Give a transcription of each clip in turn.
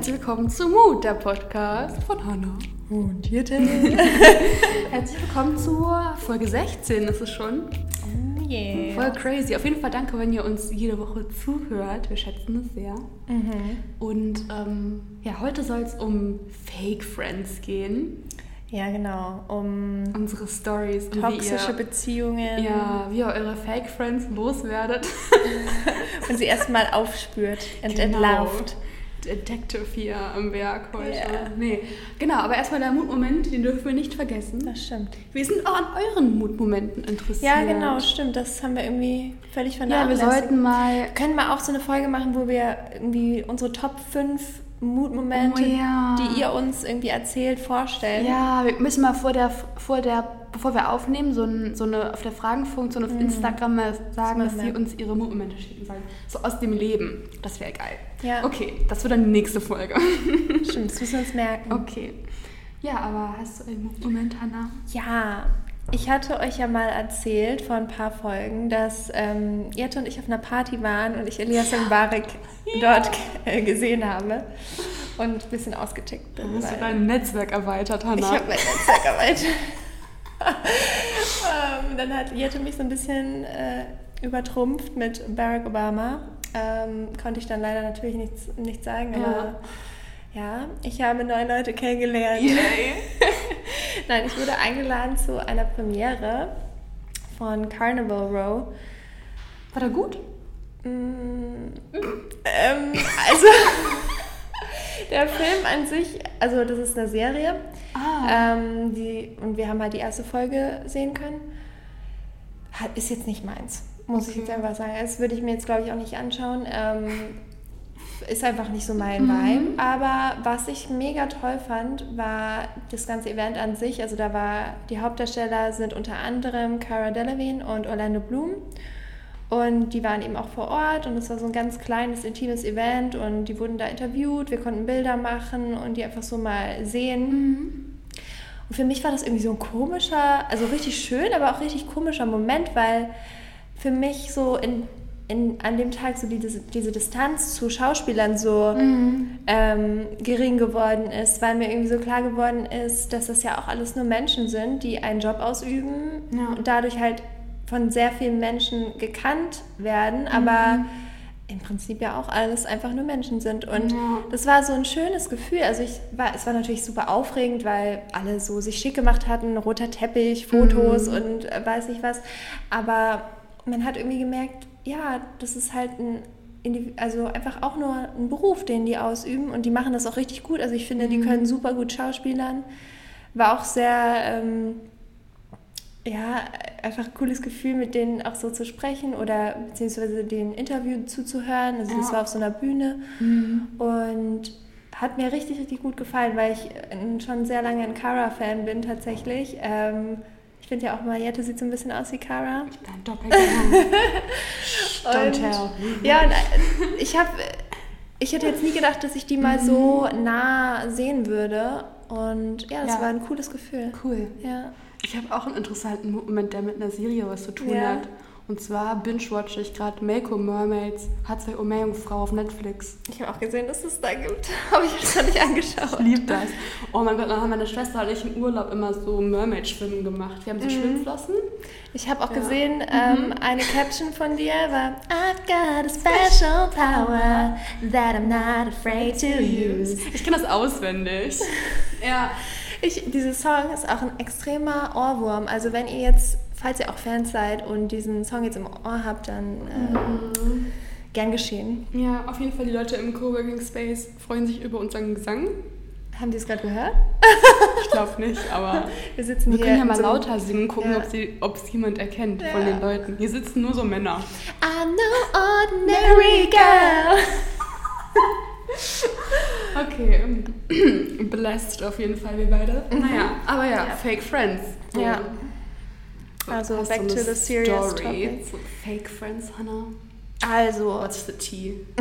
herzlich willkommen zu Mut, der Podcast von Hannah. Und hier Herzlich willkommen zur Folge 16 ist es schon. Oh yeah. Voll crazy. Auf jeden Fall danke, wenn ihr uns jede Woche zuhört. Wir schätzen es sehr. Mhm. Und ähm, ja, heute soll es um Fake Friends gehen. Ja, genau. Um Unsere Stories. toxische ihr, Beziehungen. Ja, wie ihr eure Fake Friends loswerdet. Und sie erstmal aufspürt und Genau. entlauft. Detective hier am Werk heute. Ja. Nee, genau, aber erstmal der Mutmoment, den dürfen wir nicht vergessen. Das stimmt. Wir sind auch an euren Mutmomenten interessiert. Ja, genau, stimmt. Das haben wir irgendwie völlig Ja, wir vernachlässigt. sollten mal. Wir können mal auch so eine Folge machen, wo wir irgendwie unsere Top 5 Mutmomente, Oh ja. die ihr uns irgendwie erzählt, vorstellen. Ja, wir müssen mal vor der, vor der, bevor wir aufnehmen, so, ein, so eine auf der Fragenfunktion auf Instagram mal sagen, Das dass sie uns ihre Mutmomente schicken sollen. So aus dem Leben. Das wäre geil. Ja. Okay, das wird dann die nächste Folge. Stimmt, das müssen wir uns merken. Okay. Ja, aber hast du einen Mutmoment, Hannah? Ja, ich hatte euch ja mal erzählt vor ein paar Folgen, dass ähm, Jette und ich auf einer Party waren und ich Elias Mbarek dort äh, gesehen habe und ein bisschen ausgetickt bin. Hast du dein Netzwerk erweitert, Hannah? ich habe mein Netzwerk erweitert. ähm, dann hat Jette mich so ein bisschen äh, übertrumpft mit Barack Obama. Ähm, konnte ich dann leider natürlich nichts, nichts sagen, aber ja, ich habe neue Leute kennengelernt. Yay. Nein, ich wurde eingeladen zu einer Premiere von Carnival Row. War der gut? Mm, ähm, also, der Film an sich, also das ist eine Serie. Ah. Ähm, die, und wir haben halt die erste Folge sehen können. Hat, ist jetzt nicht meins, muss ich Okay. jetzt einfach sagen. Das würde ich mir jetzt, glaube ich, auch nicht anschauen. Ähm, ist einfach nicht so mein Mhm. Vibe. Aber was ich mega toll fand, war das ganze Event an sich. Also da war, die Hauptdarsteller sind unter anderem Cara Delevingne und Orlando Bloom. Und die waren eben auch vor Ort und es war so ein ganz kleines, intimes Event und die wurden da interviewt, wir konnten Bilder machen und die einfach so mal sehen. Und für mich war das irgendwie so ein komischer, also richtig schön, aber auch richtig komischer Moment, weil für mich so in, in, an dem Tag so diese, diese Distanz zu Schauspielern so ähm, gering geworden ist, weil mir irgendwie so klar geworden ist, dass das ja auch alles nur Menschen sind, die einen Job ausüben Ja. und dadurch halt von sehr vielen Menschen gekannt werden, aber im Prinzip ja auch alles einfach nur Menschen sind. Und Ja. das war so ein schönes Gefühl. Also ich war, es war natürlich super aufregend, weil alle so sich schick gemacht hatten, roter Teppich, Fotos und äh, weiß nicht was. Aber man hat irgendwie gemerkt, ja, das ist halt ein also einfach auch nur ein Beruf, den die ausüben und die machen das auch richtig gut. Also ich finde, die können super gut schauspielern. War auch sehr, ähm, ja, einfach ein cooles Gefühl, mit denen auch so zu sprechen oder beziehungsweise den Interview zuzuhören. Also das war auf so einer Bühne und hat mir richtig, richtig gut gefallen, weil ich äh, schon sehr lange ein Cara-Fan bin tatsächlich. Ähm, finde ja auch Mariette sieht so ein bisschen aus wie Cara. Dein Doppelgänger. Don't tell. Ja, und äh, ich habe, ich hätte jetzt nie gedacht, dass ich die mal so nah sehen würde. Und ja, das Ja. war ein cooles Gefühl. Cool. Ja. Ich habe auch einen interessanten Moment, der mit einer Serie was zu tun Ja. hat. Und zwar binge-watch ich gerade Mako Mermaids, H2O Meerjungfrau auf Netflix. Ich habe auch gesehen, dass es da gibt. Habe ich jetzt noch nicht angeschaut. Ich liebe das. Oh mein Gott, dann haben meine Schwester und ich im Urlaub immer so Mermaid-Schwimmen gemacht. Wir haben so Schwimmflossen. Ich habe auch Ja. gesehen, ähm, eine Caption von dir war I've got a special power that I'm not afraid to use. Ich kenne das auswendig. ja. Ich, dieser Song ist auch ein extremer Ohrwurm. Also wenn ihr jetzt, falls ihr auch Fans seid und diesen Song jetzt im Ohr habt, dann ähm, gern geschehen. Ja, auf jeden Fall die Leute im Coworking Space freuen sich über unseren Gesang. Haben die es gerade gehört? Ich glaube nicht, aber Wir sitzen wir können ja mal so lauter singen, gucken, Ja. ob es jemand erkennt von Ja. den Leuten. Hier sitzen nur so Männer. I'm no ordinary girl. Okay, blessed auf jeden Fall, wir beide. Naja, aber ja, Ja. Fake Friends. Ja. Also, Hast back to the serious Story topic. Fake Friends, Hannah? Also, What's the tea?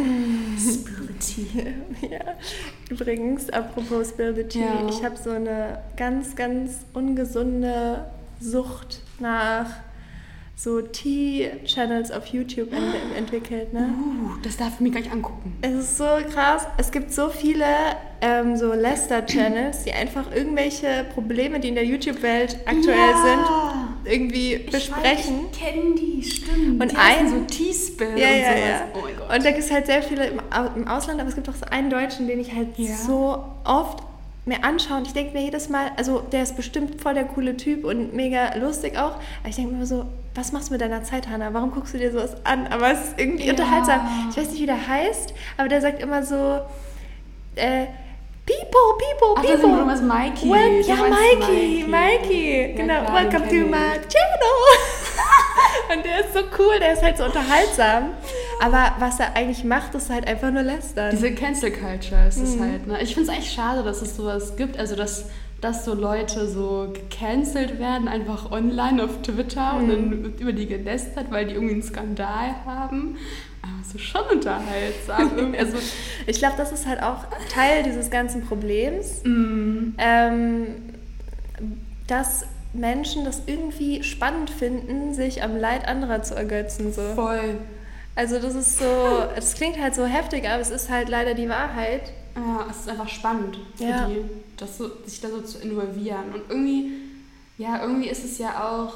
Spill the tea. ja. Übrigens, apropos Spill the Tea, Ja. ich habe so eine ganz, ganz ungesunde Sucht nach so Tea-Channels auf YouTube ent entwickelt. Ne? Uh, das darf ich mir gleich angucken. Es ist so krass. Es gibt so viele ähm, so Lester-Channels, die einfach irgendwelche Probleme, die in der YouTube-Welt aktuell Ja. sind, irgendwie besprechen. Ich kenne die, stimmt. Und die ein- so Teaspill Ja, und ja, sowas. ja. Oh mein Gott. Und da gibt es halt sehr viele im, Au- im Ausland, aber es gibt auch so einen Deutschen, den ich halt Ja. so oft mir anschaue. Und ich denke mir jedes Mal, also der ist bestimmt voll der coole Typ und mega lustig auch. Aber ich denke mir immer so, was machst du mit deiner Zeit, Hannah? Warum guckst du dir sowas an? Aber es ist irgendwie Ja. unterhaltsam. Ich weiß nicht, wie der heißt, aber der sagt immer so, äh, People, people, Ach, das people. irgendwas Mikey. Well, ja, Mikey, Mikey. Ja, genau. klar, Welcome to my channel. Und der ist so cool, der ist halt so unterhaltsam. Aber was er eigentlich macht, ist halt einfach nur lästern. Diese Cancel Culture ist es Mhm. halt. Ne? Ich finde es eigentlich schade, dass es sowas gibt. Also, dass, dass so Leute so gecancelt werden, einfach online auf Twitter und Mhm. dann wird über die gelästert, weil die irgendwie einen Skandal haben. Ist schon unterhaltsam. Also, Ich glaube, das ist halt auch Teil dieses ganzen Problems, mm, ähm, dass Menschen das irgendwie spannend finden, sich am Leid anderer zu ergötzen. So. voll. Also das ist so, es klingt halt so heftig, aber es ist halt leider die Wahrheit. Ja, es ist einfach spannend für Ja. die, das so, sich da so zu involvieren. Und irgendwie, ja, irgendwie ist es ja auch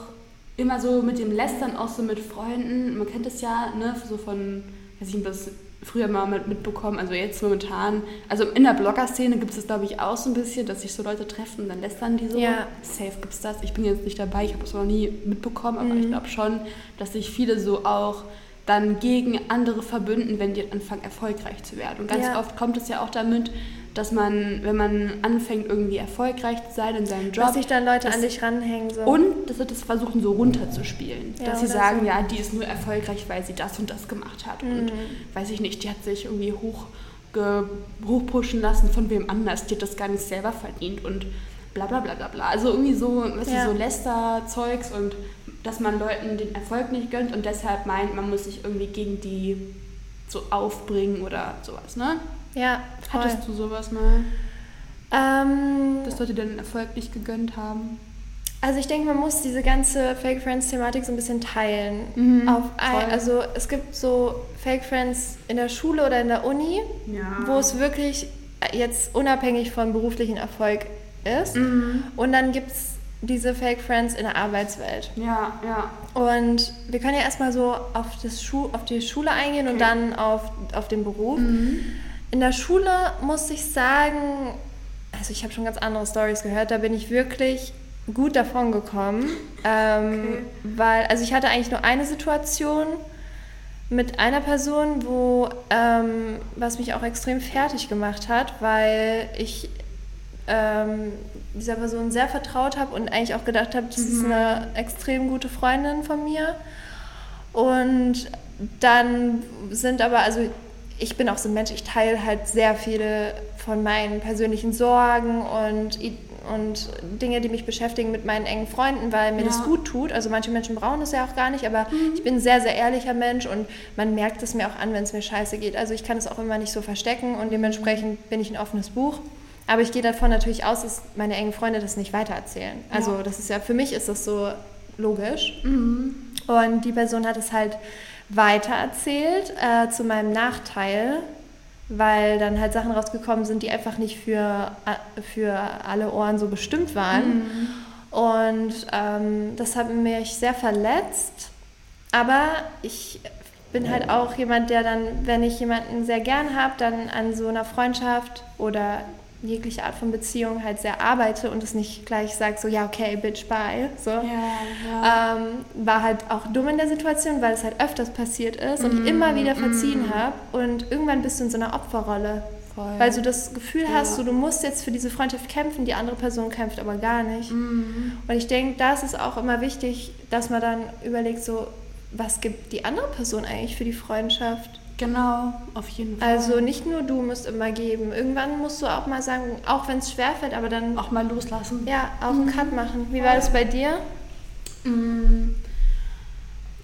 immer so mit dem Lästern, auch so mit Freunden. Man kennt es ja, ne, so von, weiß ich nicht, das früher mal mit, mitbekommen, also jetzt momentan, also in der Blogger-Szene gibt es das, glaube ich, auch so ein bisschen, dass sich so Leute treffen und dann lästern die so. Ja. Safe gibt es das. Ich bin jetzt nicht dabei, ich habe es noch nie mitbekommen, aber Mhm. ich glaube schon, dass sich viele so auch dann gegen andere verbünden, wenn die anfangen, erfolgreich zu werden. Und ganz Ja. oft kommt es ja auch damit, dass man, wenn man anfängt, irgendwie erfolgreich zu sein in seinem Job, Dass sich dann Leute das- an dich ranhängen. So. und dass sie das versuchen, so runterzuspielen. Ja, dass sie sagen, so. ja, die ist nur erfolgreich, weil sie das und das gemacht hat. Und Mhm. weiß ich nicht, die hat sich irgendwie hoch hochpushen lassen von wem anders. Die hat das gar nicht selber verdient und bla bla bla bla bla. Also irgendwie so, weißt Ja. du, so Läster-Zeugs und dass man Leuten den Erfolg nicht gönnt und deshalb meint, man muss sich irgendwie gegen die so aufbringen oder sowas, ne? ja, voll. Hattest du sowas mal, Ähm, dass Leute den Erfolg nicht gegönnt haben? also ich denke, man muss diese ganze Fake Friends-Thematik so ein bisschen teilen. Mhm, Auf ein, also es gibt so Fake Friends in der Schule oder in der Uni, Ja. wo es wirklich jetzt unabhängig vom beruflichen Erfolg ist. Mhm. Und dann gibt es diese Fake Friends in der Arbeitswelt. Ja, ja. Und wir können ja erstmal so auf, das Schu auf die Schule eingehen und Okay. dann auf, auf den Beruf. Mhm. In der Schule muss ich sagen, also ich habe schon ganz andere Stories gehört, da bin ich wirklich gut davon gekommen. Ähm, Okay. Weil, also ich hatte eigentlich nur eine Situation mit einer Person, wo, ähm, was mich auch extrem fertig gemacht hat, weil ich ähm, dieser Person sehr vertraut habe und eigentlich auch gedacht habe, das ist eine extrem gute Freundin von mir. Und dann sind aber, also ich bin auch so ein Mensch, ich teile halt sehr viele von meinen persönlichen Sorgen und, und Dinge, die mich beschäftigen mit meinen engen Freunden, weil mir Ja. das gut tut. Also manche Menschen brauchen das ja auch gar nicht, aber ich bin ein sehr, sehr ehrlicher Mensch und man merkt es mir auch an, wenn es mir scheiße geht. Also ich kann es auch immer nicht so verstecken und dementsprechend bin ich ein offenes Buch. Aber ich gehe davon natürlich aus, dass meine engen Freunde das nicht weitererzählen. Also Ja. das ist ja, für mich ist das so logisch. Mhm. Und die Person hat es halt weitererzählt äh, zu meinem Nachteil, weil dann halt Sachen rausgekommen sind, die einfach nicht für, äh, für alle Ohren so bestimmt waren. Und ähm, das hat mich sehr verletzt. Aber ich bin halt auch jemand, der dann, wenn ich jemanden sehr gern habe, dann an so einer Freundschaft oder jegliche Art von Beziehung halt sehr arbeite und es nicht gleich sage, so ja, okay, bitch, bye. So. Ja, ja. Ähm, war halt auch dumm in der Situation, weil es halt öfters passiert ist und ich immer wieder verziehen habe. Und irgendwann bist du in so einer Opferrolle. Voll. Weil du das Gefühl hast, Ja. so, du musst jetzt für diese Freundschaft kämpfen, die andere Person kämpft aber gar nicht. Mhm. Und ich denke, da ist es auch immer wichtig, dass man dann überlegt, so, was gibt die andere Person eigentlich für die Freundschaft? Genau, auf jeden Fall. Also nicht nur du musst immer geben. Irgendwann musst du auch mal sagen, auch wenn es schwerfällt, aber dann auch mal loslassen. ja, auch einen Cut machen. Wie war das bei dir? Mm.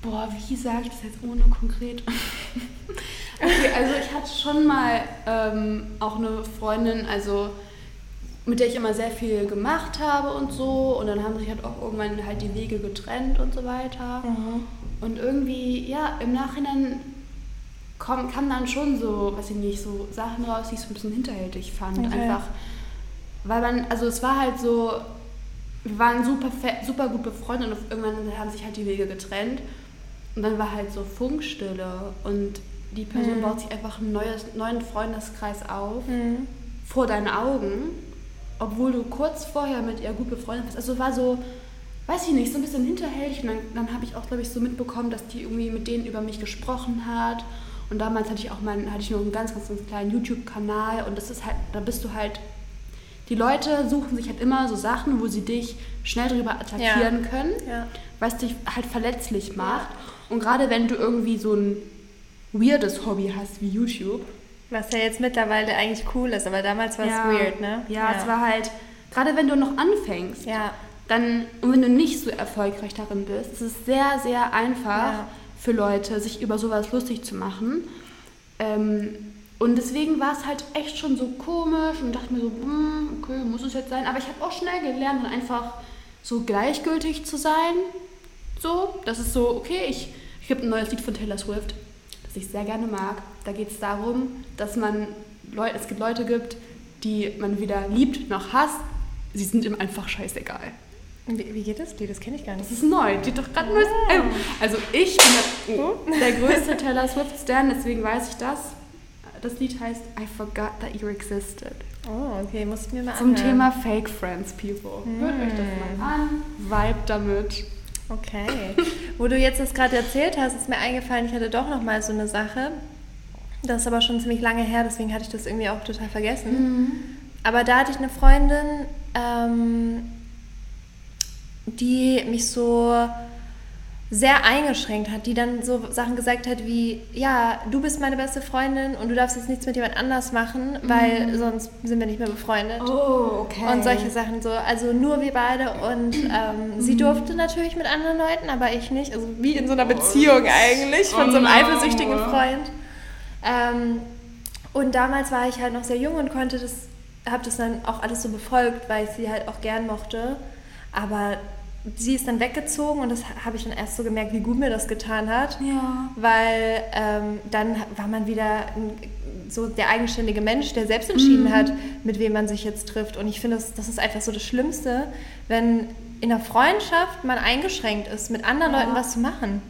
Boah, wie sage ich das jetzt ohne konkret? okay, also ich hatte schon mal ähm, auch eine Freundin, also mit der ich immer sehr viel gemacht habe und so. Und dann haben sich halt auch irgendwann halt die Wege getrennt und so weiter. Und irgendwie, ja, im Nachhinein kamen dann schon so, weiß ich nicht, so Sachen raus, die ich so ein bisschen hinterhältig fand. Okay. Einfach, weil man, also es war halt so, wir waren super, super gut befreundet und irgendwann haben sich halt die Wege getrennt. Und dann war halt so Funkstille und die Person mhm. baut sich einfach einen neues, neuen Freundeskreis auf mhm. vor deinen Augen, obwohl du kurz vorher mit ihr gut befreundet bist. Also war so, weiß ich nicht, so ein bisschen hinterhältig. Und dann, dann habe ich auch, glaube ich, so mitbekommen, dass die irgendwie mit denen über mich gesprochen hat. Und damals hatte ich auch meinen, hatte ich noch einen ganz, ganz, ganz kleinen YouTube-Kanal und das ist halt, da bist du halt, die Leute suchen sich halt immer so Sachen, wo sie dich schnell drüber attackieren ja. können, ja. was dich halt verletzlich macht. Ja. Und gerade wenn du irgendwie so ein weirdes Hobby hast wie YouTube. Was ja jetzt mittlerweile eigentlich cool ist, aber damals war es weird, ne? Ja, es war halt, gerade wenn du noch anfängst, ja. dann, und wenn du nicht so erfolgreich darin bist, ist es sehr, sehr einfach für Leute, sich über sowas lustig zu machen. Ähm, und deswegen war es halt echt schon so komisch und dachte mir so, hm, okay, muss es jetzt sein. Aber ich habe auch schnell gelernt, einfach so gleichgültig zu sein. So, das ist so, okay, ich, ich gibt ein neues Lied von Taylor Swift, das ich sehr gerne mag. Da geht es darum, dass man Leute, es gibt Leute gibt, die man weder liebt noch hasst. Sie sind ihm einfach scheißegal. Wie, wie geht das Lied? Das kenne ich gar nicht. Das ist neu. Die doch gerade neues oh. Album. Also ich bin der, oh, der größte Taylor Swift-Stan, deswegen weiß ich das. Das Lied heißt I Forgot That You Existed. Oh, okay, muss ich mir mal Zum anhören. Thema Fake Friends, People. Hm. Hört euch das mal an, vibe damit. Okay. Wo du jetzt das gerade erzählt hast, ist mir eingefallen, ich hatte doch noch mal so eine Sache. Das ist aber schon ziemlich lange her, deswegen hatte ich das irgendwie auch total vergessen. Mhm. Aber da hatte ich eine Freundin, ähm, die mich so sehr eingeschränkt hat, die dann so Sachen gesagt hat wie, ja, du bist meine beste Freundin und du darfst jetzt nichts mit jemand anders machen, weil mhm. sonst sind wir nicht mehr befreundet. Oh, okay. Und solche Sachen so. Also nur wir beide und ähm, mhm. sie durfte natürlich mit anderen Leuten, aber ich nicht. Also wie in so einer Beziehung eigentlich von oh, so einem eifersüchtigen Freund. Ähm, und damals war ich halt noch sehr jung und konnte das, habe das dann auch alles so befolgt, weil ich sie halt auch gern mochte. Aber sie ist dann weggezogen und das habe ich dann erst so gemerkt, wie gut mir das getan hat. Ja. Weil ähm, dann war man wieder so der eigenständige Mensch, der selbst entschieden mhm. hat, mit wem man sich jetzt trifft. Und ich finde, das, das ist einfach so das Schlimmste, wenn in der Freundschaft man eingeschränkt ist, mit anderen ja. Leuten was zu machen.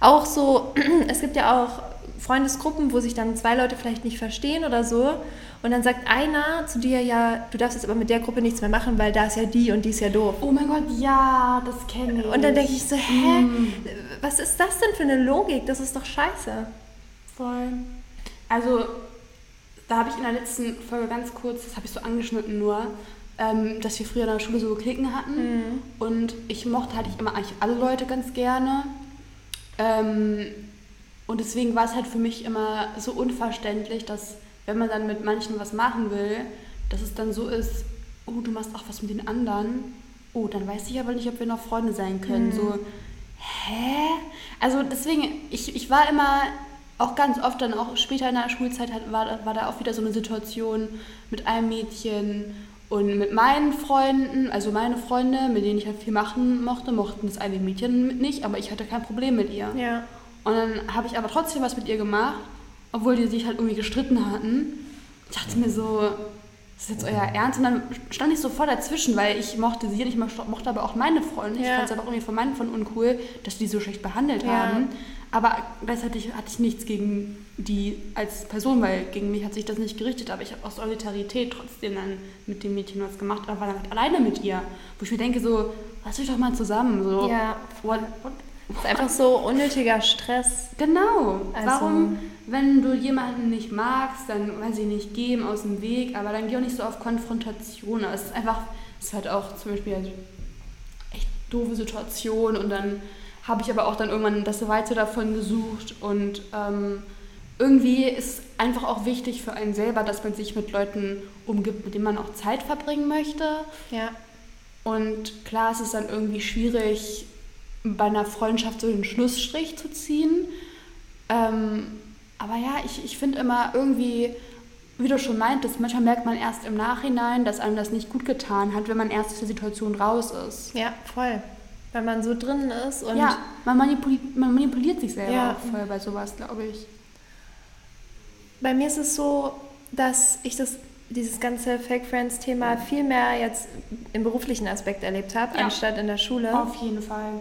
Auch so, es gibt ja auch Freundesgruppen, wo sich dann zwei Leute vielleicht nicht verstehen oder so. Und dann sagt einer zu dir, ja, du darfst jetzt aber mit der Gruppe nichts mehr machen, weil da ist ja die und die ist ja doof. Oh mein Gott, ja, das kenne ich. Und dann denke ich so, hä, mm. was ist das denn für eine Logik? Das ist doch scheiße. Voll. Also, da habe ich in der letzten Folge ganz kurz, das habe ich so angeschnitten nur, ähm, dass wir früher in der Schule so Klicken hatten. Mhm. Und ich mochte halt immer eigentlich alle Leute ganz gerne. Ähm, und deswegen war es halt für mich immer so unverständlich, dass wenn man dann mit manchen was machen will, dass es dann so ist, oh, du machst auch was mit den anderen. Oh, dann weiß ich aber nicht, ob wir noch Freunde sein können. Mhm. So, hä? Also deswegen, ich, ich war immer auch ganz oft dann auch später in der Schulzeit war, war da auch wieder so eine Situation mit einem Mädchen und mit meinen Freunden, also meine Freunde, mit denen ich halt viel machen mochte, mochten das eine Mädchen nicht, aber ich hatte kein Problem mit ihr. Ja. Und dann habe ich aber trotzdem was mit ihr gemacht obwohl die sich halt irgendwie gestritten hatten. Ich dachte mir so, das ist jetzt euer Ernst? Und dann stand ich so voll dazwischen, weil ich mochte sie und ich mochte aber auch meine Freunde. Ja. Ich fand es aber auch irgendwie von meinen Freunden uncool, dass die so schlecht behandelt ja. haben. Aber gleichzeitig hatte ich nichts gegen die als Person, weil gegen mich hat sich das nicht gerichtet. Aber ich habe aus Solidarität trotzdem dann mit dem Mädchen was gemacht, aber war dann halt alleine mit ihr. Wo ich mir denke, so, lass euch doch mal zusammen. So, ja. What, what, das ist einfach so unnötiger Stress. Genau. Also Warum, wenn du jemanden nicht magst, dann, weiß ich nicht, geh ihm aus dem Weg, aber dann geh auch nicht so auf Konfrontation. Es ist einfach, es ist halt auch zum Beispiel eine echt doofe Situation und dann habe ich aber auch dann irgendwann das Weite davon gesucht und ähm, irgendwie ist einfach auch wichtig für einen selber, dass man sich mit Leuten umgibt, mit denen man auch Zeit verbringen möchte. Ja. Und klar, es ist dann irgendwie schwierig, bei einer Freundschaft so den Schlussstrich zu ziehen. Ähm, aber ja, ich, ich finde immer irgendwie, wie du schon meintest, manchmal merkt man erst im Nachhinein, dass einem das nicht gut getan hat, wenn man erst aus der Situation raus ist. Ja, voll. Weil man so drin ist und. Ja, man manipuliert, man manipuliert sich selber ja. auch voll bei sowas, glaube ich. Bei mir ist es so, dass ich das, dieses ganze Fake Friends-Thema viel mehr jetzt im beruflichen Aspekt erlebt habe, ja. anstatt in der Schule. Auf jeden Fall.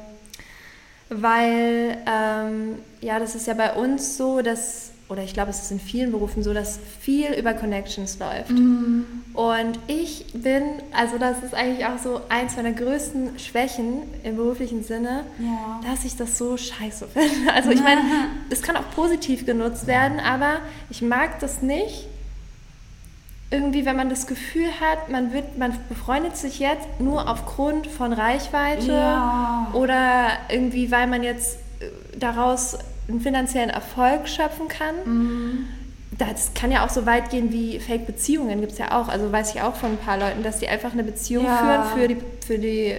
Weil, ähm, ja, das ist ja bei uns so, dass oder ich glaube, es ist in vielen Berufen so, dass viel über Connections läuft. Mhm. Und ich bin, also das ist eigentlich auch so eins meiner größten Schwächen im beruflichen Sinne, ja. dass ich das so scheiße finde. Also ich meine, es kann auch positiv genutzt werden, aber ich mag das nicht. Irgendwie, wenn man das Gefühl hat, man, wird, man befreundet sich jetzt nur aufgrund von Reichweite ja. oder irgendwie, weil man jetzt äh, daraus einen finanziellen Erfolg schöpfen kann. Mhm. Das kann ja auch so weit gehen wie Fake-Beziehungen, gibt es ja auch. Also weiß ich auch von ein paar Leuten, dass die einfach eine Beziehung ja. führen für die, für die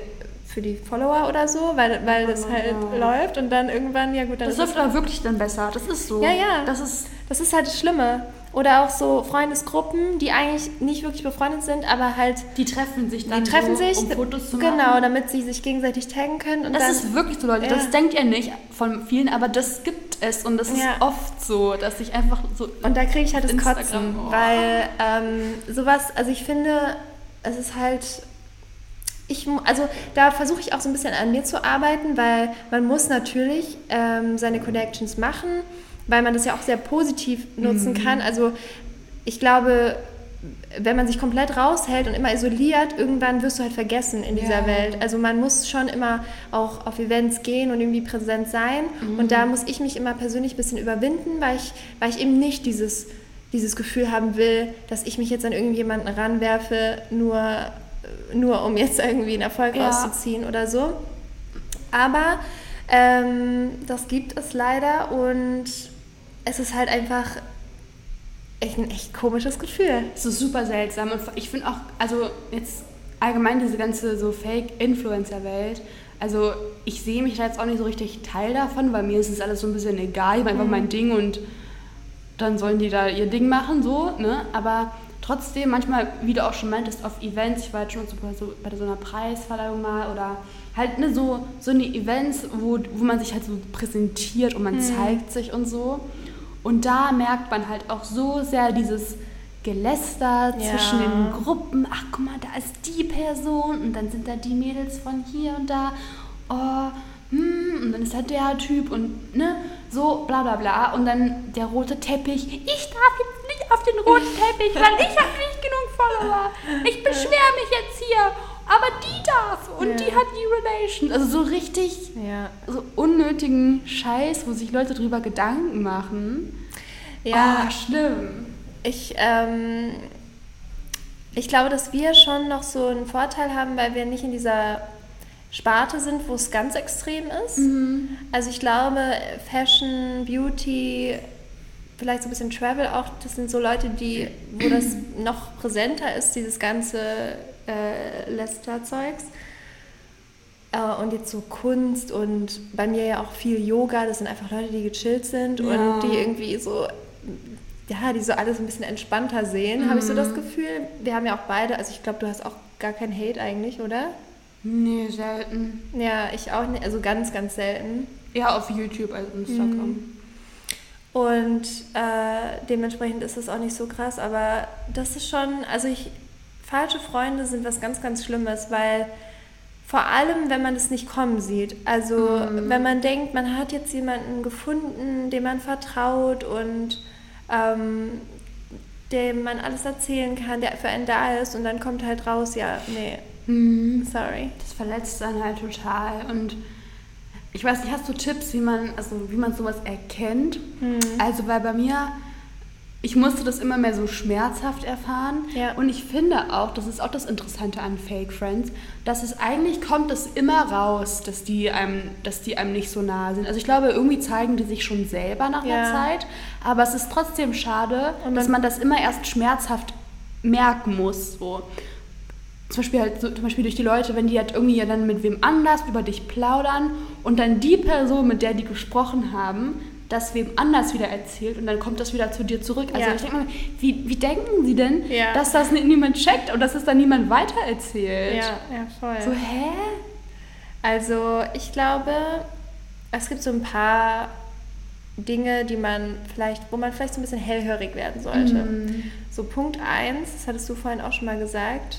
für die Follower oder so, weil, weil das halt ja. läuft und dann irgendwann, ja gut, dann Das läuft aber wirklich dann besser, das ist so. Ja, ja. Das ist, das ist halt das Schlimme. Oder auch so Freundesgruppen, die eigentlich nicht wirklich befreundet sind, aber halt. Die treffen sich dann. Die treffen so, sich, um Fotos zu machen. Genau, damit sie sich gegenseitig taggen können. Und das dann, ist wirklich so, Leute. Ja. Das denkt ihr nicht von vielen, aber das gibt es. Und das ist ja. oft so, dass ich einfach so. Und da kriege ich halt das Instagram, Kotzen. Oh. Weil ähm, sowas, also ich finde, es ist halt. Ich, also da versuche ich auch so ein bisschen an mir zu arbeiten, weil man muss natürlich ähm, seine Connections machen weil man das ja auch sehr positiv nutzen mhm. kann. Also ich glaube, wenn man sich komplett raushält und immer isoliert, irgendwann wirst du halt vergessen in dieser ja. Welt. Also man muss schon immer auch auf Events gehen und irgendwie präsent sein. Mhm. Und da muss ich mich immer persönlich ein bisschen überwinden, weil ich, weil ich eben nicht dieses, dieses Gefühl haben will, dass ich mich jetzt an irgendjemanden ranwerfe, nur, nur um jetzt irgendwie einen Erfolg ja. rauszuziehen oder so. Aber ähm, das gibt es leider und es ist halt einfach echt ein echt komisches Gefühl. Ist super seltsam und ich finde auch, also jetzt allgemein diese ganze so Fake-Influencer-Welt, also ich sehe mich da jetzt auch nicht so richtig Teil davon, weil mir ist es alles so ein bisschen egal, ich mache einfach mhm. mein Ding und dann sollen die da ihr Ding machen, so, ne? Aber trotzdem, manchmal, wie du auch schon meintest, auf Events, ich war jetzt schon so bei so, bei so einer Preisverleihung mal oder halt ne, so, so eine Events, wo, wo man sich halt so präsentiert und man mhm. zeigt sich und so. Und da merkt man halt auch so sehr dieses Geläster ja. zwischen den Gruppen. Ach, guck mal, da ist die Person und dann sind da die Mädels von hier und da. Oh, hm, und dann ist da der Typ und ne, so bla bla bla. Und dann der rote Teppich. Ich darf jetzt nicht auf den roten Teppich, weil ich habe nicht genug Follower. Ich beschwere mich jetzt hier aber darf und ja. die hat die Relation. Also so richtig ja. so unnötigen Scheiß, wo sich Leute drüber Gedanken machen. Ja, oh, schlimm. Ich, ähm, ich glaube, dass wir schon noch so einen Vorteil haben, weil wir nicht in dieser Sparte sind, wo es ganz extrem ist. Mhm. Also ich glaube, Fashion, Beauty, vielleicht so ein bisschen Travel auch, das sind so Leute, die, wo das noch präsenter ist, dieses ganze äh, Lester-Zeugs. Äh, und jetzt so Kunst und bei mir ja auch viel Yoga. Das sind einfach Leute, die gechillt sind ja. und die irgendwie so, ja, die so alles ein bisschen entspannter sehen, mhm. habe ich so das mhm. Gefühl. Wir haben ja auch beide, also ich glaube, du hast auch gar keinen Hate eigentlich, oder? Nee, selten. Ja, ich auch nicht, also ganz, ganz selten. Ja, auf YouTube als Instagram. Mhm. Und äh, dementsprechend ist das auch nicht so krass, aber das ist schon, also ich, falsche Freunde sind was ganz, ganz Schlimmes, weil vor allem, wenn man es nicht kommen sieht. Also mhm. wenn man denkt, man hat jetzt jemanden gefunden, dem man vertraut und ähm, dem man alles erzählen kann, der für einen da ist und dann kommt halt raus, ja, nee, mhm. sorry. Das verletzt dann halt total und ich weiß nicht, hast du Tipps, wie man, also wie man sowas erkennt? Mhm. Also weil bei mir ich musste das immer mehr so schmerzhaft erfahren. Ja. Und ich finde auch, das ist auch das Interessante an Fake Friends, dass es eigentlich kommt es immer raus, dass die einem, dass die einem nicht so nah sind. Also ich glaube, irgendwie zeigen die sich schon selber nach ja. einer Zeit, aber es ist trotzdem schade, dass man das immer erst schmerzhaft merken muss. So. Zum Beispiel halt so, zum Beispiel durch die Leute, wenn die halt irgendwie ja dann mit wem anders über dich plaudern und dann die Person, mit der die gesprochen haben, das wem anders wieder erzählt und dann kommt das wieder zu dir zurück. Also ja. ich denke mal, wie, wie denken sie denn, ja. dass das niemand checkt und dass es dann niemand weitererzählt? Ja, ja, voll. So, hä? Also ich glaube, es gibt so ein paar Dinge, die man vielleicht, wo man vielleicht so ein bisschen hellhörig werden sollte. Mhm. So Punkt 1, das hattest du vorhin auch schon mal gesagt,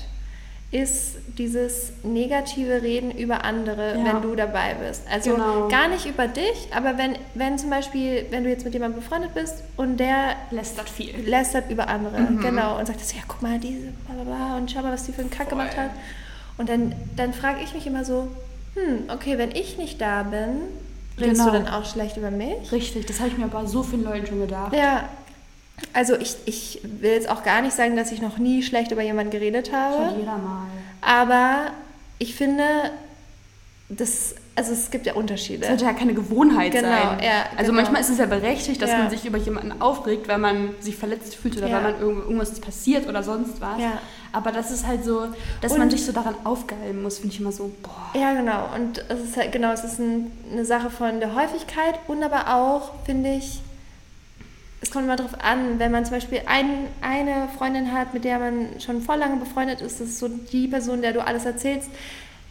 ist dieses negative Reden über andere, Ja. wenn du dabei bist. Also Genau. gar nicht über dich, aber wenn, wenn zum Beispiel, wenn du jetzt mit jemandem befreundet bist und der Lästert viel. lästert über andere, Mhm. genau, und sagt, das, ja, guck mal, diese, bla bla bla, und schau mal, was die für einen Kack Voll. gemacht hat. Und dann, dann frage ich mich immer so, hm, okay, wenn ich nicht da bin, redest Genau. du dann auch schlecht über mich? Richtig, das habe ich mir bei so vielen Leuten schon gedacht. Ja, also ich, ich will jetzt auch gar nicht sagen, dass ich noch nie schlecht über jemanden geredet habe, jeder mal. aber ich finde, das, also es gibt ja Unterschiede. Das sollte ja keine Gewohnheit Genau, sein. ja, also genau. manchmal ist es ja berechtigt, dass Ja. man sich über jemanden aufregt, weil man sich verletzt fühlt oder Ja. weil man irgend- irgendwas ist passiert oder sonst was. Ja. Aber das ist halt so, dass Und- man sich so daran aufgeilen muss, finde ich immer so, boah. Ja, genau. Und es ist halt, genau, es ist ein, eine Sache von der Häufigkeit und aber auch, finde ich, es kommt immer darauf an, wenn man zum Beispiel ein, eine Freundin hat, mit der man schon voll lange befreundet ist, das ist so die Person, der du alles erzählst,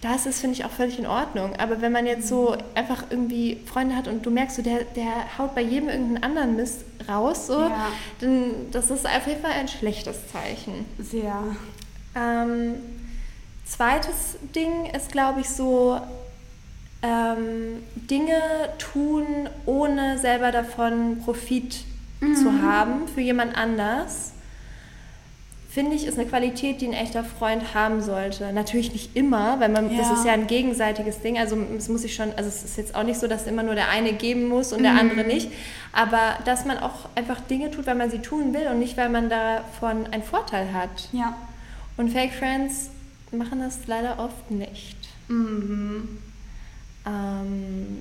das ist, finde ich, auch völlig in Ordnung. Aber wenn man jetzt so einfach irgendwie Freunde hat und du merkst, so, der, der haut bei jedem irgendeinen anderen Mist raus, so, Ja. dann das ist auf jeden Fall ein schlechtes Zeichen. Sehr. Ähm, zweites Ding ist, glaube ich, so ähm, Dinge tun, ohne selber davon Profit zu haben für jemand anders. Finde ich, ist eine Qualität, die ein echter Freund haben sollte. Natürlich nicht immer, weil man, das Ja. ist ja ein gegenseitiges Ding. Also es muss ich schon, also es ist jetzt auch nicht so, dass immer nur der eine geben muss und der andere nicht. Aber dass man auch einfach Dinge tut, weil man sie tun will und nicht, weil man davon einen Vorteil hat. Ja. Und Fake Friends machen das leider oft nicht. Mhm. Ähm,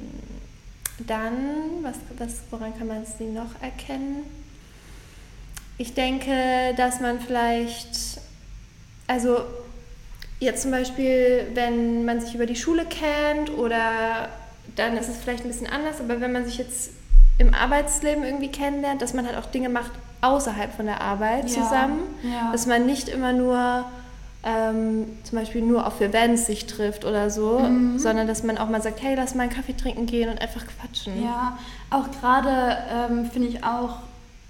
dann, was, was, woran kann man sie noch erkennen? Ich denke, dass man vielleicht, also jetzt zum Beispiel, wenn man sich über die Schule kennt oder dann ist es vielleicht ein bisschen anders, aber wenn man sich jetzt im Arbeitsleben irgendwie kennenlernt, dass man halt auch Dinge macht außerhalb von der Arbeit Ja, zusammen, ja. dass man nicht immer nur ähm, zum Beispiel nur auf Events sich trifft oder so, Mhm. sondern dass man auch mal sagt, hey, lass mal einen Kaffee trinken gehen und einfach quatschen. Ja, auch gerade ähm, finde ich auch,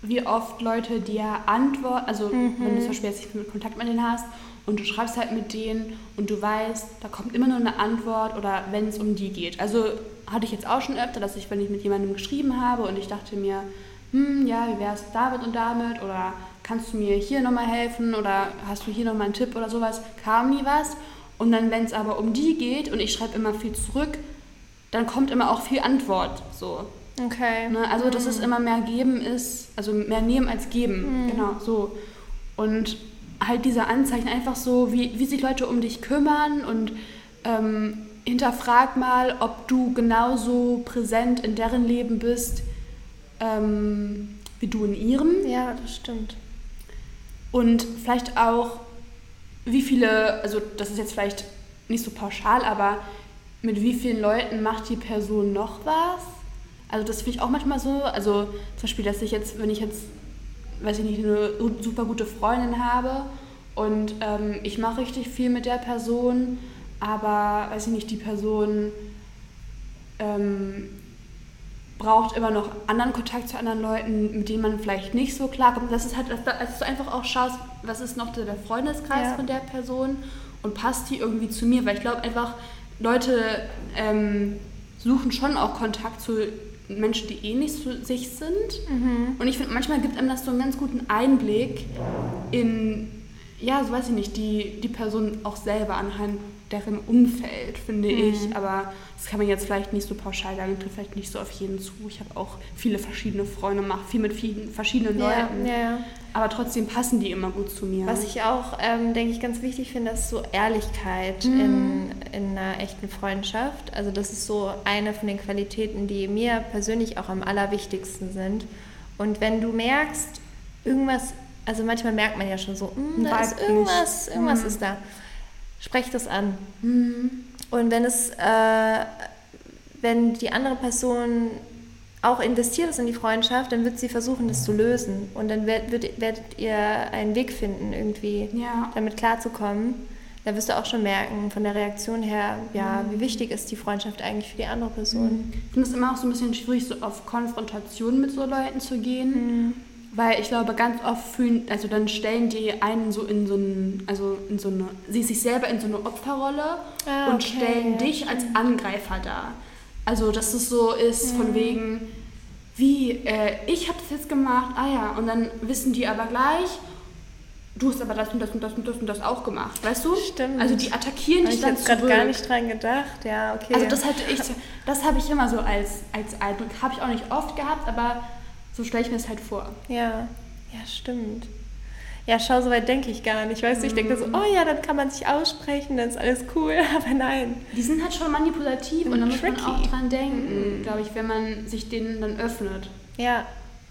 wie oft Leute dir antworten, also Mhm. wenn du zum Beispiel jetzt nicht Kontakt mit denen hast und du schreibst halt mit denen und du weißt, da kommt immer nur eine Antwort oder wenn es um die geht. Also hatte ich jetzt auch schon öfter, dass ich, wenn ich mit jemandem geschrieben habe und ich dachte mir, hm, ja, wie wär's damit und damit oder kannst du mir hier nochmal helfen oder hast du hier nochmal einen Tipp oder sowas, kam nie was. Und dann, wenn es aber um die geht und ich schreibe immer viel zurück, dann kommt immer auch viel Antwort. So. Okay. Ne? Also, dass es immer mehr geben ist, also mehr nehmen als geben. Genau, so. Und halt diese Anzeichen einfach so, wie, wie sich Leute um dich kümmern und ähm, hinterfrag mal, ob du genauso präsent in deren Leben bist, ähm, wie du in ihrem. Ja, das stimmt. Und vielleicht auch, wie viele, also das ist jetzt vielleicht nicht so pauschal, aber mit wie vielen Leuten macht die Person noch was? Also das finde ich auch manchmal so. Also zum Beispiel, dass ich jetzt, wenn ich jetzt, weiß ich nicht, eine super gute Freundin habe und ähm, ich mache richtig viel mit der Person, aber, weiß ich nicht, die Person ähm, braucht immer noch anderen Kontakt zu anderen Leuten, mit denen man vielleicht nicht so klarkommt. Das ist halt, dass du einfach auch schaust, was ist noch der Freundeskreis Ja. von der Person und passt die irgendwie zu mir, weil ich glaube einfach, Leute ähm, suchen schon auch Kontakt zu Menschen, die ähnlich zu sich sind. Und ich finde, manchmal gibt einem das so einen ganz guten Einblick in, ja, so weiß ich nicht, die, die Person auch selber anhand deren Umfeld, finde ich. Aber das kann man jetzt vielleicht nicht so pauschal sagen, trifft vielleicht nicht so auf jeden zu. Ich habe auch viele verschiedene Freunde, mache viel mit vielen verschiedenen Ja, Leuten. ja. Aber trotzdem passen die immer gut zu mir. Was ich auch, ähm, denke ich, ganz wichtig finde, ist so Ehrlichkeit in, in einer echten Freundschaft. Also das ist so eine von den Qualitäten, die mir persönlich auch am allerwichtigsten sind. Und wenn du merkst, irgendwas, also manchmal merkt man ja schon so, "Mm, da ist irgendwas, nicht. irgendwas Mhm. ist da. Sprech das an. Mhm. Und wenn es, äh, wenn die andere Person auch investiert ist in die Freundschaft, dann wird sie versuchen, das zu lösen. Und dann werdet, wird, werdet ihr einen Weg finden, irgendwie Ja. damit klarzukommen. da wirst du auch schon merken, von der Reaktion her, ja, Mhm. wie wichtig ist die Freundschaft eigentlich für die andere Person. Ich finde es immer auch so ein bisschen schwierig, so auf Konfrontation mit so Leuten zu gehen. Mhm. Weil ich glaube, ganz oft fühlen, also dann stellen die einen so in so ein, also in so eine, sie sich selber in so eine Opferrolle Ah, und okay, stellen dich als Angreifer dar. Also, dass es so ist, von wegen, wie, äh, ich habe das jetzt gemacht, ah ja, und dann wissen die aber gleich, du hast aber das und das und das und das und das auch gemacht, weißt du? Stimmt. Also die attackieren Habe dich ich dann jetzt gerade zurück. gar nicht dran gedacht. Ja, okay. Also das hatte ich, das habe ich immer so als, als Eindruck, habe ich auch nicht oft gehabt, aber so stelle ich mir das halt vor. Ja, ja, stimmt. Ja, schau, so weit denke ich gar nicht. Weißt du, ich denke so, Mhm. oh ja, dann kann man sich aussprechen, dann ist alles cool, aber nein. Die sind halt schon manipulativ und, Und da muss man auch dran denken, glaube ich, wenn man sich denen dann öffnet. Ja,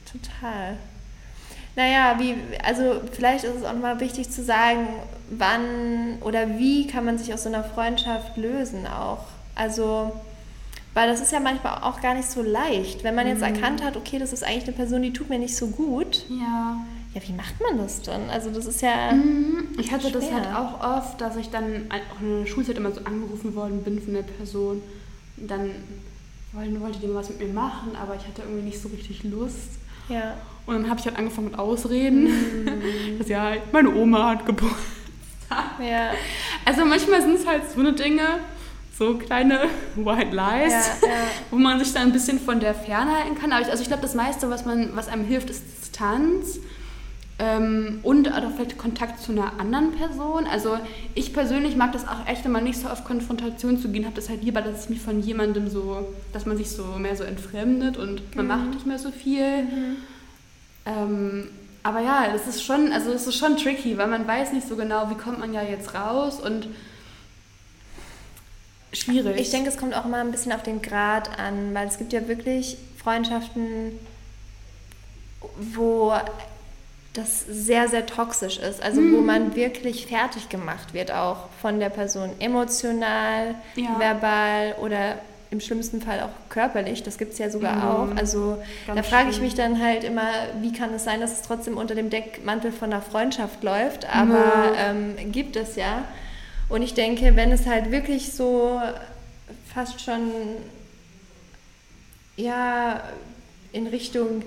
total. Naja, wie, also vielleicht ist es auch nochmal wichtig zu sagen, wann oder wie kann man sich aus so einer Freundschaft lösen auch. Also, weil das ist ja manchmal auch gar nicht so leicht. Wenn man jetzt erkannt hat, okay, das ist eigentlich eine Person, die tut mir nicht so gut, Ja. ja, wie macht man das dann? Also das ist ja... Mhm. Ich hatte das Schwer. halt auch oft, dass ich dann auch in der Schulzeit immer so angerufen worden bin von der Person. Und dann wollte, wollte die mal was mit mir machen, aber ich hatte irgendwie nicht so richtig Lust. Ja. Und dann habe ich halt angefangen mit Ausreden. dass ja, meine Oma hat Geburtstag. Ja, Also manchmal sind es halt so eine Dinge, so kleine White Lies, Ja, ja. wo man sich dann ein bisschen von der Ferne halten kann. Aber ich, also ich glaube, das meiste, was, man, was einem hilft, ist Distanz ähm, und auch vielleicht Kontakt zu einer anderen Person. Also ich persönlich mag das auch echt immer nicht so auf Konfrontation zu gehen, habe das halt lieber, dass es mich von jemandem so, dass man sich so mehr so entfremdet und man macht nicht mehr so viel. Ähm, aber ja, das ist schon, also es ist schon tricky, weil man weiß nicht so genau, wie kommt man ja jetzt raus und schwierig. Ich denke, es kommt auch immer ein bisschen auf den Grad an, weil es gibt ja wirklich Freundschaften, wo das sehr, sehr toxisch ist. Also wo man wirklich fertig gemacht wird, auch von der Person. Emotional, Ja. verbal oder im schlimmsten Fall auch körperlich. Das gibt es ja sogar Mhm. auch. Also Ganz da frage ich mich dann halt immer, wie kann es sein, dass es trotzdem unter dem Deckmantel von einer Freundschaft läuft? Aber ähm, gibt es ja. Und ich denke, wenn es halt wirklich so fast schon ja in Richtung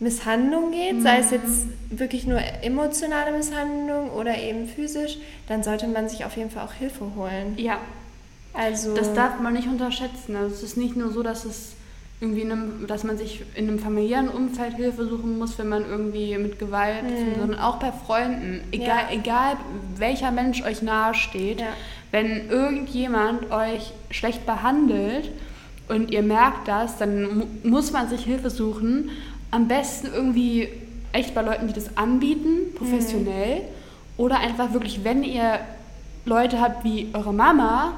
Misshandlung geht, sei es jetzt wirklich nur emotionale Misshandlung oder eben physisch, dann sollte man sich auf jeden Fall auch Hilfe holen. ja, Also das darf man nicht unterschätzen. Also es ist nicht nur so, dass es irgendwie in einem, dass man sich in einem familiären Umfeld Hilfe suchen muss, wenn man irgendwie mit Gewalt, sondern auch bei Freunden. Egal, Ja. egal welcher Mensch euch nahesteht, Ja. wenn irgendjemand euch schlecht behandelt und ihr merkt das, dann mu muss man sich Hilfe suchen. Am besten irgendwie echt bei Leuten, die das anbieten, professionell. Oder einfach wirklich, wenn ihr Leute habt wie eure Mama,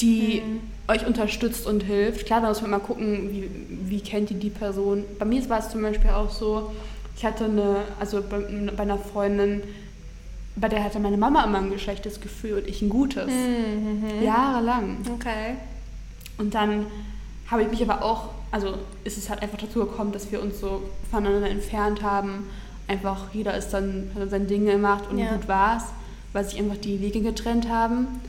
die euch unterstützt und hilft. Klar, da muss man mal gucken, wie, wie kennt ihr die Person. Bei mir war es zum Beispiel auch so, ich hatte eine, also bei, bei einer Freundin, bei der hatte meine Mama immer ein schlechtes Gefühl und ich ein gutes. Jahrelang. okay. Und dann habe ich mich aber auch, also ist es halt einfach dazu gekommen, dass wir uns so voneinander entfernt haben. Einfach jeder ist dann, hat dann sein Ding gemacht und Ja. gut war's, weil sich einfach die Wege getrennt haben.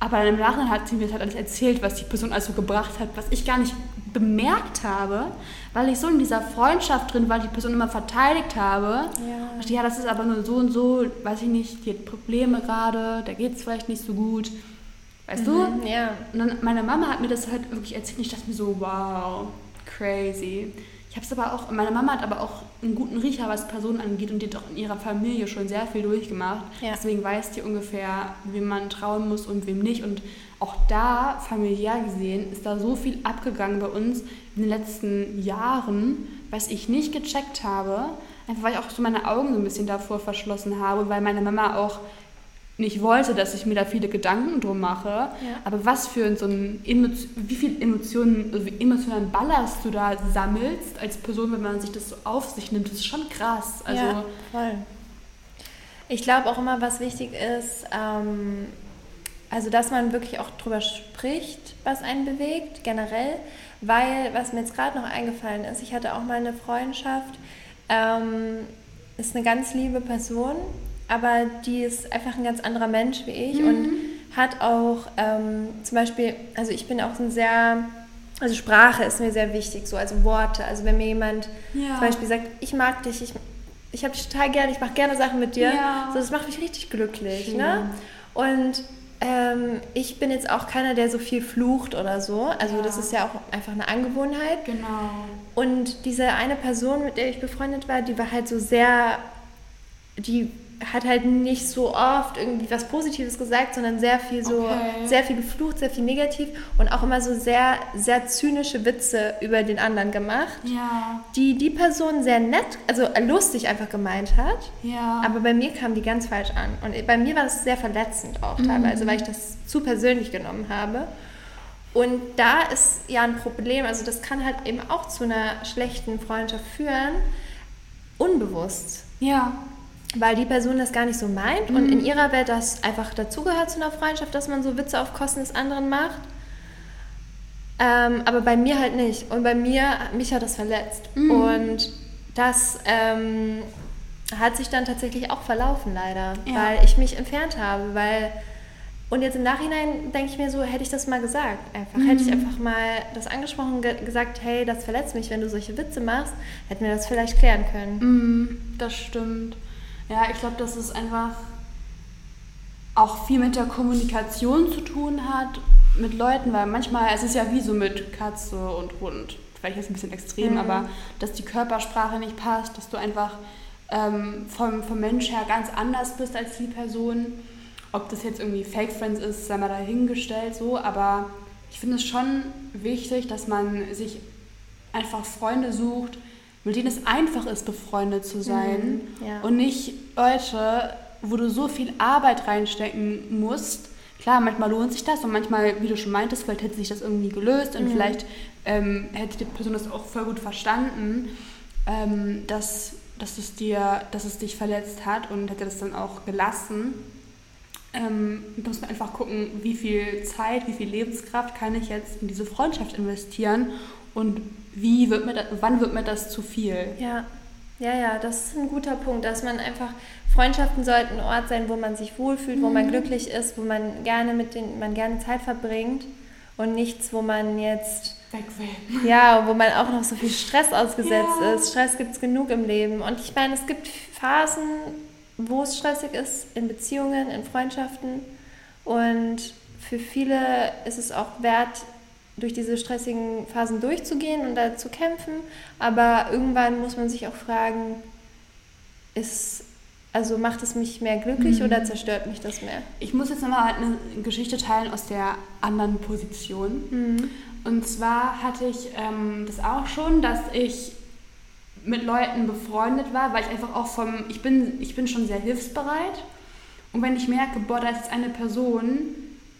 Aber im Nachhinein hat sie mir das halt alles erzählt, was die Person also gebracht hat, was ich gar nicht bemerkt habe, weil ich so in dieser Freundschaft drin war, die Person immer verteidigt habe. Ja. Dachte, ja, das ist aber nur so und so, weiß ich nicht, die hat Probleme gerade, da geht es vielleicht nicht so gut. Weißt du? Mhm, Ja. Und dann meine Mama hat mir das halt wirklich erzählt und ich dachte mir so, wow, crazy. Ich habe es aber auch, meine Mama hat aber auch einen guten Riecher, was Personen angeht und die hat auch in ihrer Familie schon sehr viel durchgemacht. Ja. Deswegen weiß die ungefähr, wem man trauen muss und wem nicht. Und auch da, familiär gesehen, ist da so viel abgegangen bei uns in den letzten Jahren, was ich nicht gecheckt habe. Einfach weil ich auch so meine Augen so ein bisschen davor verschlossen habe, weil meine Mama auch nicht wollte, dass ich mir da viele Gedanken drum mache. Aber was für so ein Emo wie viel Emotionen, also wie emotionalen Ballast du da sammelst als Person, wenn man sich das so auf sich nimmt, das ist schon krass. Also ja, voll. Ich glaube auch immer, was wichtig ist, ähm, also dass man wirklich auch drüber spricht, was einen bewegt, generell. Weil, was mir jetzt gerade noch eingefallen ist, ich hatte auch mal eine Freundschaft, ähm, ist eine ganz liebe Person, aber die ist einfach ein ganz anderer Mensch wie ich mhm. und hat auch ähm, zum Beispiel, also ich bin auch ein sehr, also Sprache ist mir sehr wichtig, so also Worte. Also wenn mir jemand ja. zum Beispiel sagt, ich mag dich, ich, ich habe dich total gerne, ich mache gerne Sachen mit dir, ja. so, das macht mich richtig glücklich. Ne? Und ähm, ich bin jetzt auch keiner, der so viel flucht oder so. Also ja. das ist ja auch einfach eine Angewohnheit. Genau. Und diese eine Person, mit der ich befreundet war, die war halt so sehr, die hat halt nicht so oft irgendwie was Positives gesagt, sondern sehr viel so, okay. sehr viel geflucht, sehr viel negativ und auch immer so sehr, sehr zynische Witze über den anderen gemacht, ja. die die Person sehr nett, also lustig einfach gemeint hat, ja. aber bei mir kam die ganz falsch an und bei mir war das sehr verletzend auch teilweise, mhm. weil ich das zu persönlich genommen habe. Und da ist ja ein Problem, also das kann halt eben auch zu einer schlechten Freundschaft führen, unbewusst. Ja weil die Person das gar nicht so meint mhm. und in ihrer Welt das einfach dazugehört zu einer Freundschaft, dass man so Witze auf Kosten des anderen macht. Ähm, aber bei mir halt nicht. Und bei mir, mich hat das verletzt. Mhm. Und das ähm, hat sich dann tatsächlich auch verlaufen, leider, ja. weil ich mich entfernt habe, weil und jetzt im Nachhinein denke ich mir so, hätte ich das mal gesagt. Einfach. Mhm. Hätte ich einfach mal das angesprochen, ge gesagt, hey, das verletzt mich, wenn du solche Witze machst, hätten wir das vielleicht klären können. Mhm, das stimmt. Ja, ich glaube, dass es einfach auch viel mit der Kommunikation zu tun hat mit Leuten, weil manchmal, es ist ja wie so mit Katze und Hund, vielleicht ist es ein bisschen extrem, mhm. aber dass die Körpersprache nicht passt, dass du einfach ähm, vom, vom Mensch her ganz anders bist als die Person. Ob das jetzt irgendwie Fake Friends ist, sei mal dahingestellt so, aber ich finde es schon wichtig, dass man sich einfach Freunde sucht, mit denen es einfach ist, befreundet zu sein. Mhm, ja. Und nicht Leute, wo du so viel Arbeit reinstecken musst. Klar, manchmal lohnt sich das und manchmal, wie du schon meintest, vielleicht hätte sich das irgendwie gelöst und mhm. vielleicht ähm, hätte die Person das auch voll gut verstanden, ähm, dass, dass, es dir, dass es dich verletzt hat und hätte das dann auch gelassen. Ähm, da muss man einfach gucken, wie viel Zeit, wie viel Lebenskraft kann ich jetzt in diese Freundschaft investieren und wie wird mir das, wann wird mir das zu viel? Ja. Ja, ja, das ist ein guter Punkt, dass man einfach Freundschaften sollten ein Ort sein, wo man sich wohlfühlt, wo man mhm. glücklich ist, wo man gerne mit den man gerne Zeit verbringt und nichts, wo man jetzt weg will. Ja, wo man auch noch so viel Stress ausgesetzt ja. ist. Stress gibt es genug im Leben und ich meine, es gibt Phasen, wo es stressig ist in Beziehungen, in Freundschaften und für viele ist es auch wert, durch diese stressigen Phasen durchzugehen und da zu kämpfen. Aber irgendwann muss man sich auch fragen, ist, also macht es mich mehr glücklich mhm. oder zerstört mich das mehr? Ich muss jetzt nochmal eine Geschichte teilen aus der anderen Position. Mhm. Und zwar hatte ich ähm, das auch schon, dass ich mit Leuten befreundet war, weil ich einfach auch vom, ich bin, ich bin schon sehr hilfsbereit. Und wenn ich merke, boah, da ist eine Person,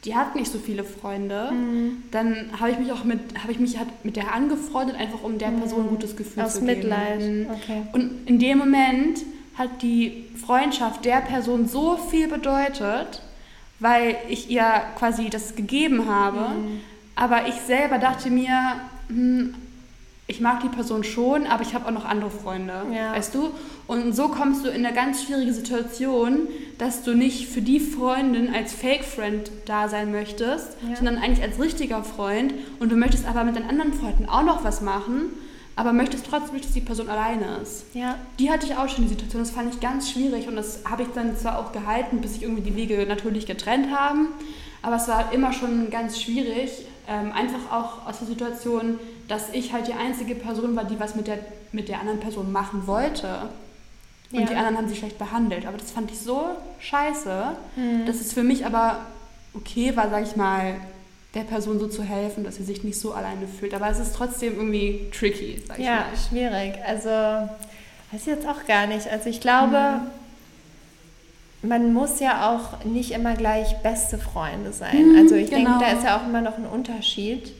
die hat nicht so viele Freunde, mhm. dann habe ich mich auch mit, habe ich mich halt mit der angefreundet, einfach um der Person ein gutes Gefühl Aus zu geben. Aus Mitleid. Mhm. Okay. Und in dem Moment hat die Freundschaft der Person so viel bedeutet, weil ich ihr quasi das gegeben habe. Mhm. Aber ich selber dachte mir, hm, ich mag die Person schon, aber ich habe auch noch andere Freunde, ja. weißt du? Und so kommst du in eine ganz schwierige Situation, dass du nicht für die Freundin als Fake-Friend da sein möchtest, ja. sondern eigentlich als richtiger Freund und du möchtest aber mit deinen anderen Freunden auch noch was machen, aber möchtest trotzdem nicht, dass die Person alleine ist. Ja. Die hatte ich auch schon die Situation, das fand ich ganz schwierig und das habe ich dann zwar auch gehalten, bis sich irgendwie die Wege natürlich getrennt haben, aber es war immer schon ganz schwierig, ähm, einfach auch aus der Situation, dass ich halt die einzige Person war, die was mit der, mit der anderen Person machen wollte. Und ja. die anderen haben sie schlecht behandelt. Aber das fand ich so scheiße, mhm. dass es für mich aber okay war, sag ich mal, der Person so zu helfen, dass sie sich nicht so alleine fühlt. Aber es ist trotzdem irgendwie tricky, sag ich ja, mal. Ja, schwierig. Also, weiß ich jetzt auch gar nicht. Also, ich glaube, mhm. man muss ja auch nicht immer gleich beste Freunde sein. Mhm, also, ich genau. denke, da ist ja auch immer noch ein Unterschied.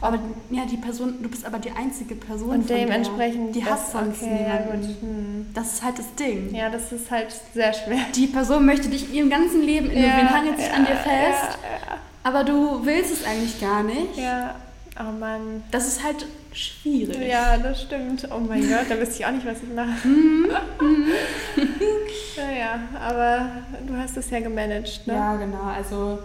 Aber ja, die Person, du bist aber die einzige Person. Und dementsprechend. Die hat sonst okay, niemanden. Ja, hm. Das ist halt das Ding. Ja, das ist halt sehr schwer. Die Person möchte dich ihrem ganzen Leben innovieren, ja, hangelt sich ja, an dir fest. Ja, aber du willst es eigentlich gar nicht. Ja, oh Mann. Das ist halt schwierig. Ja, das stimmt. Oh mein Gott, da wüsste ich auch nicht, was ich mache. naja, aber du hast es ja gemanagt, ne? Ja, genau. Also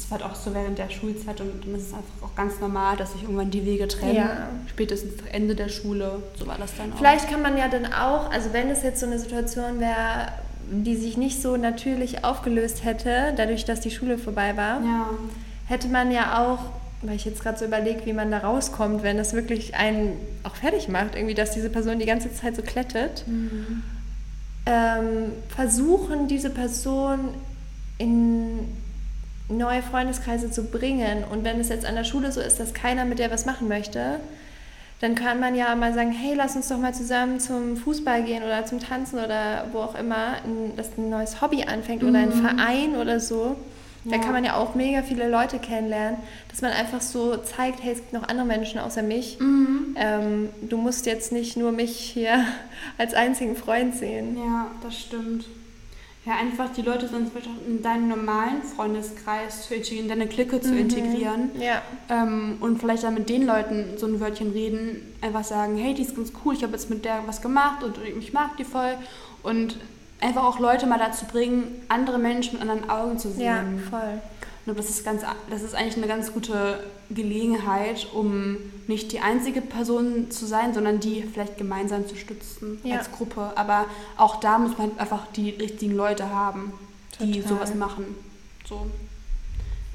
das war halt auch so während der Schulzeit und dann ist es einfach auch ganz normal, dass sich irgendwann die Wege trennen. Ja. Spätestens Ende der Schule, so war das dann auch. Vielleicht kann man ja dann auch, also wenn es jetzt so eine Situation wäre, die sich nicht so natürlich aufgelöst hätte, dadurch, dass die Schule vorbei war, Ja. hätte man ja auch, weil ich jetzt gerade so überlege, wie man da rauskommt, wenn das wirklich einen auch fertig macht, irgendwie, dass diese Person die ganze Zeit so klettet, Mhm. ähm, versuchen, diese Person in neue Freundeskreise zu bringen. Und wenn es jetzt an der Schule so ist, dass keiner mit der was machen möchte, dann kann man ja mal sagen, hey, lass uns doch mal zusammen zum Fußball gehen oder zum Tanzen oder wo auch immer, dass ein neues Hobby anfängt oder ein Verein oder so. Da Ja. kann man ja auch mega viele Leute kennenlernen, dass man einfach so zeigt, hey, es gibt noch andere Menschen außer mich. Mhm. Ähm, du musst jetzt nicht nur mich hier als einzigen Freund sehen. Ja, das stimmt. Ja, einfach die Leute sonst in deinen normalen Freundeskreis zu integrieren, in deine Clique zu integrieren. Ja. Ähm, und vielleicht dann mit den Leuten so ein Wörtchen reden, einfach sagen, hey, die ist ganz cool, ich habe jetzt mit der was gemacht und ich mag die voll. Und einfach auch Leute mal dazu bringen, andere Menschen mit anderen Augen zu sehen. Ja, voll. Und das ist, ganz, das ist eigentlich eine ganz gute Gelegenheit, um nicht die einzige Person zu sein, sondern die vielleicht gemeinsam zu stützen Ja. als Gruppe. Aber auch da muss man einfach die richtigen Leute haben, die Total. sowas machen. So.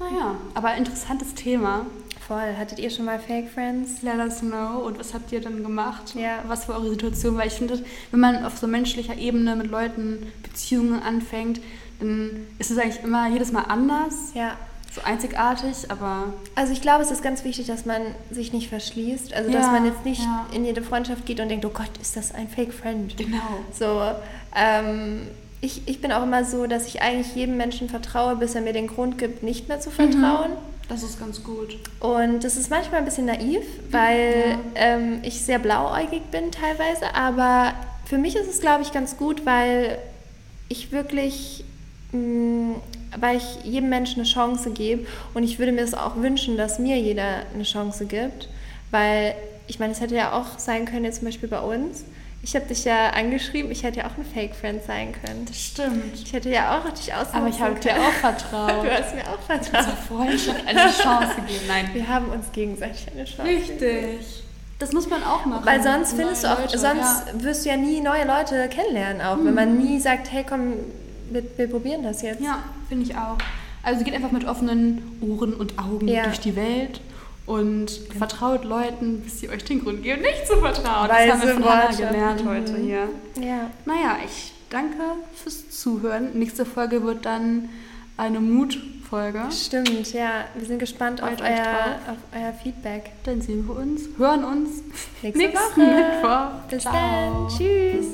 Naja, aber interessantes Thema. Voll. Hattet ihr schon mal Fake Friends? Let us know. Und was habt ihr dann gemacht? Ja. Was war eure Situation? Weil ich finde, wenn man auf so menschlicher Ebene mit Leuten Beziehungen anfängt, dann ist es eigentlich immer jedes Mal anders. Ja. So einzigartig, aber Also ich glaube, es ist ganz wichtig, dass man sich nicht verschließt. Also dass Ja, man jetzt nicht ja. in jede Freundschaft geht und denkt, oh Gott, ist das ein Fake Friend? genau. So, ähm, ich, ich bin auch immer so, dass ich eigentlich jedem Menschen vertraue, bis er mir den Grund gibt, nicht mehr zu vertrauen. Das ist ganz gut. Und das ist manchmal ein bisschen naiv, weil Ja. ähm, ich sehr blauäugig bin teilweise. Aber für mich ist es, glaube ich, ganz gut, weil ich wirklich, mh, weil ich jedem Menschen eine Chance gebe. Und ich würde mir es auch wünschen, dass mir jeder eine Chance gibt. Weil, ich meine, es hätte ja auch sein können, jetzt zum Beispiel bei uns. Ich habe dich ja angeschrieben, ich hätte ja auch ein Fake-Friend sein können. Das stimmt. Ich hätte ja auch dich ausnutzen Aber ich habe dir auch vertraut. Du hast mir auch vertraut. Freundschaft eine Chance gegeben. Nein. Wir haben uns gegenseitig eine Chance gegeben. Richtig. Das muss man auch machen. Weil sonst Neue findest du auch, Leute, sonst ja. wirst du ja nie neue Leute kennenlernen, auch wenn man nie sagt, hey komm, wir, wir probieren das jetzt. Ja, finde ich auch. Also geht einfach mit offenen Ohren und Augen Ja. durch die Welt und vertraut Leuten, bis sie euch den Grund geben, nicht zu vertrauen. Weise das haben wir von Hannah Worte. gelernt Mhm. heute hier. Ja. Naja, ich danke fürs Zuhören. Nächste Folge wird dann eine Mutfolge. Stimmt, ja. Wir sind gespannt auf euer, auf euer Feedback. Dann sehen wir uns, hören uns Nächste nächsten Woche. Mittwoch. Bis Ciao. dann. Tschüss.